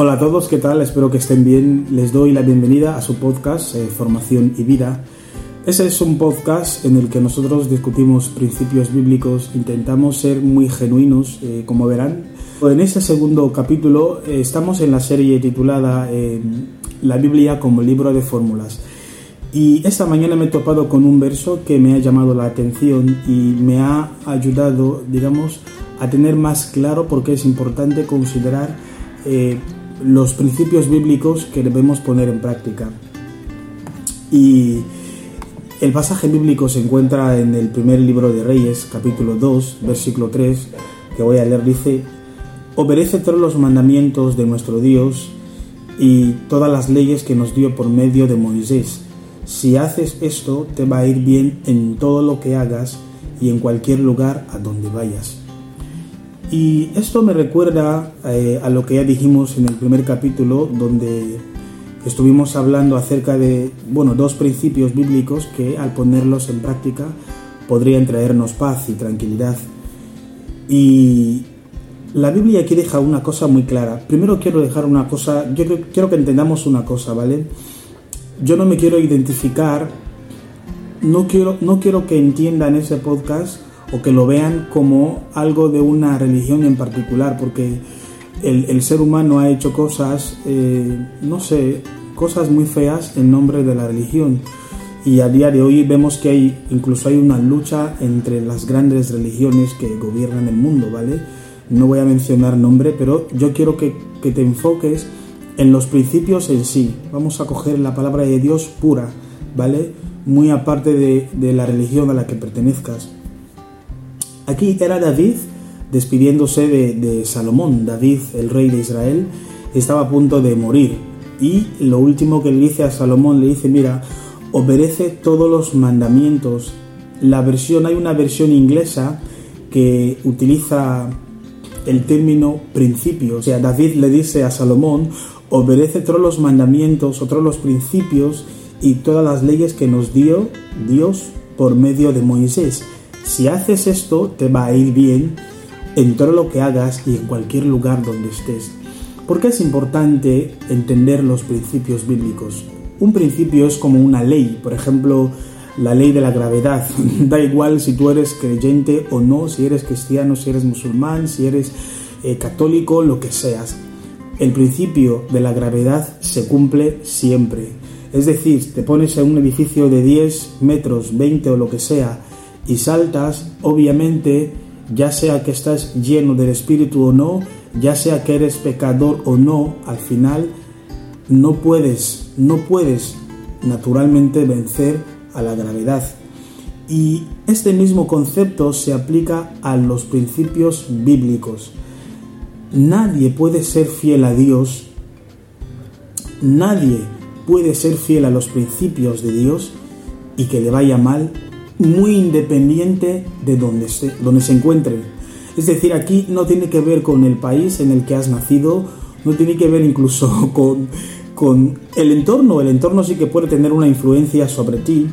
Hola a todos, ¿qué tal? Espero que estén bien. Les doy la bienvenida a su podcast eh, Formación y Vida. Ese es un podcast en el que nosotros discutimos principios bíblicos, intentamos ser muy genuinos, eh, como verán. En este segundo capítulo eh, estamos en la serie titulada La Biblia como libro de fórmulas. Y esta mañana me he topado con un verso que me ha llamado la atención y me ha ayudado, digamos, a tener más claro por qué es importante considerar los principios bíblicos que debemos poner en práctica. Y el pasaje bíblico se encuentra en el primer libro de Reyes, capítulo 2, versículo 3, que voy a leer, dice, obedece todos los mandamientos de nuestro Dios y todas las leyes que nos dio por medio de Moisés si haces esto, te va a ir bien en todo lo que hagas y en cualquier lugar a donde vayas. Y esto me recuerda eh, a lo que ya dijimos en el primer capítulo, donde estuvimos hablando acerca de, bueno, dos principios bíblicos que al ponerlos en práctica podrían traernos paz y tranquilidad. Y la Biblia aquí deja una cosa muy clara. Primero quiero dejar una cosa, yo quiero que entendamos una cosa, ¿vale? yo no me quiero identificar, no quiero, no quiero que entiendan ese podcast o que lo vean como algo de una religión en particular, porque el, ser humano ha hecho cosas, eh, no sé, cosas muy feas en nombre de la religión. Y a día de hoy vemos que hay, incluso hay una lucha entre las grandes religiones que gobiernan el mundo, ¿vale? No voy a mencionar nombre, pero yo quiero que, que te enfoques en los principios en sí. Vamos a coger la palabra de Dios pura, ¿vale? Muy aparte de, la religión a la que pertenezcas. Aquí era David despidiéndose de, Salomón. David, el rey de Israel, estaba a punto de morir. Y lo último que le dice a Salomón, le dice, mira, obedece todos los mandamientos. La versión, hay una versión inglesa que utiliza el término principio. O sea, David le dice a Salomón, obedece todos los mandamientos, todos los principios y todas las leyes que nos dio Dios por medio de Moisés. Si haces esto, te va a ir bien en todo lo que hagas y en cualquier lugar donde estés. ¿Por qué es importante entender los principios bíblicos? Un principio es como una ley, por ejemplo, la ley de la gravedad. da igual si tú eres creyente o no, si eres cristiano, si eres musulmán, si eres eh, católico, lo que seas el principio de la gravedad se cumple siempre. Es decir, te pones en un edificio de 10 metros, 20 o lo que sea, y saltas, obviamente, ya sea que estás lleno del Espíritu o no, ya sea que eres pecador o no, al final no puedes, no puedes naturalmente vencer a la gravedad. Y este mismo concepto se aplica a los principios bíblicos. Nadie puede ser fiel a Dios, nadie puede ser fiel a los principios de Dios y que le vaya mal, muy independiente de donde se, donde se encuentre. Es decir, aquí no tiene que ver con el país en el que has nacido, no tiene que ver incluso con, con el entorno. El entorno sí que puede tener una influencia sobre ti,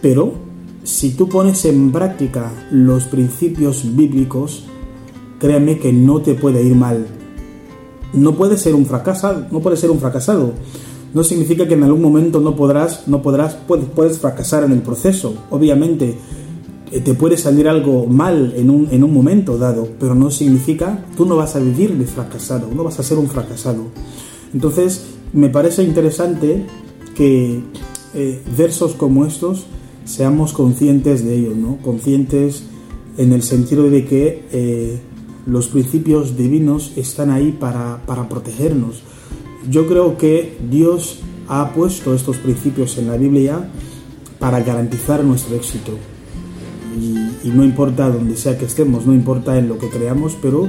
pero si tú pones en práctica los principios bíblicos, créame que no te puede ir mal. No puedes ser un fracasado, no puedes ser un fracasado. No significa que en algún momento no podrás, no podrás, puedes, puedes fracasar en el proceso. Obviamente eh, te puede salir algo mal en un, en un momento dado, pero no significa tú no vas a vivir de fracasado, no vas a ser un fracasado. Entonces, me parece interesante que eh, versos como estos seamos conscientes de ellos, ¿no? Conscientes en el sentido de que eh, los principios divinos están ahí para, protegernos. Yo creo que Dios ha puesto estos principios en la Biblia para garantizar nuestro éxito. Y, y, no importa donde sea que estemos, no importa en lo que creamos, pero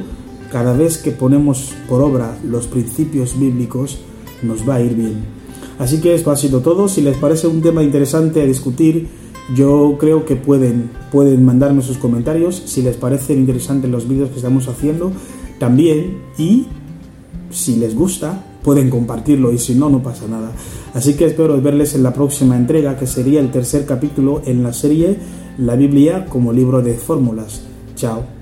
cada vez que ponemos por obra los principios bíblicos, nos va a ir bien. Así que esto ha sido todo. Si les parece un tema interesante a discutir, yo creo que pueden, pueden mandarme sus comentarios si les parecen interesantes los vídeos que estamos haciendo también y si les gusta pueden compartirlo y si no, no pasa nada. Así que espero verles en la próxima entrega que sería el tercer capítulo en la serie La Biblia como libro de fórmulas. Chao.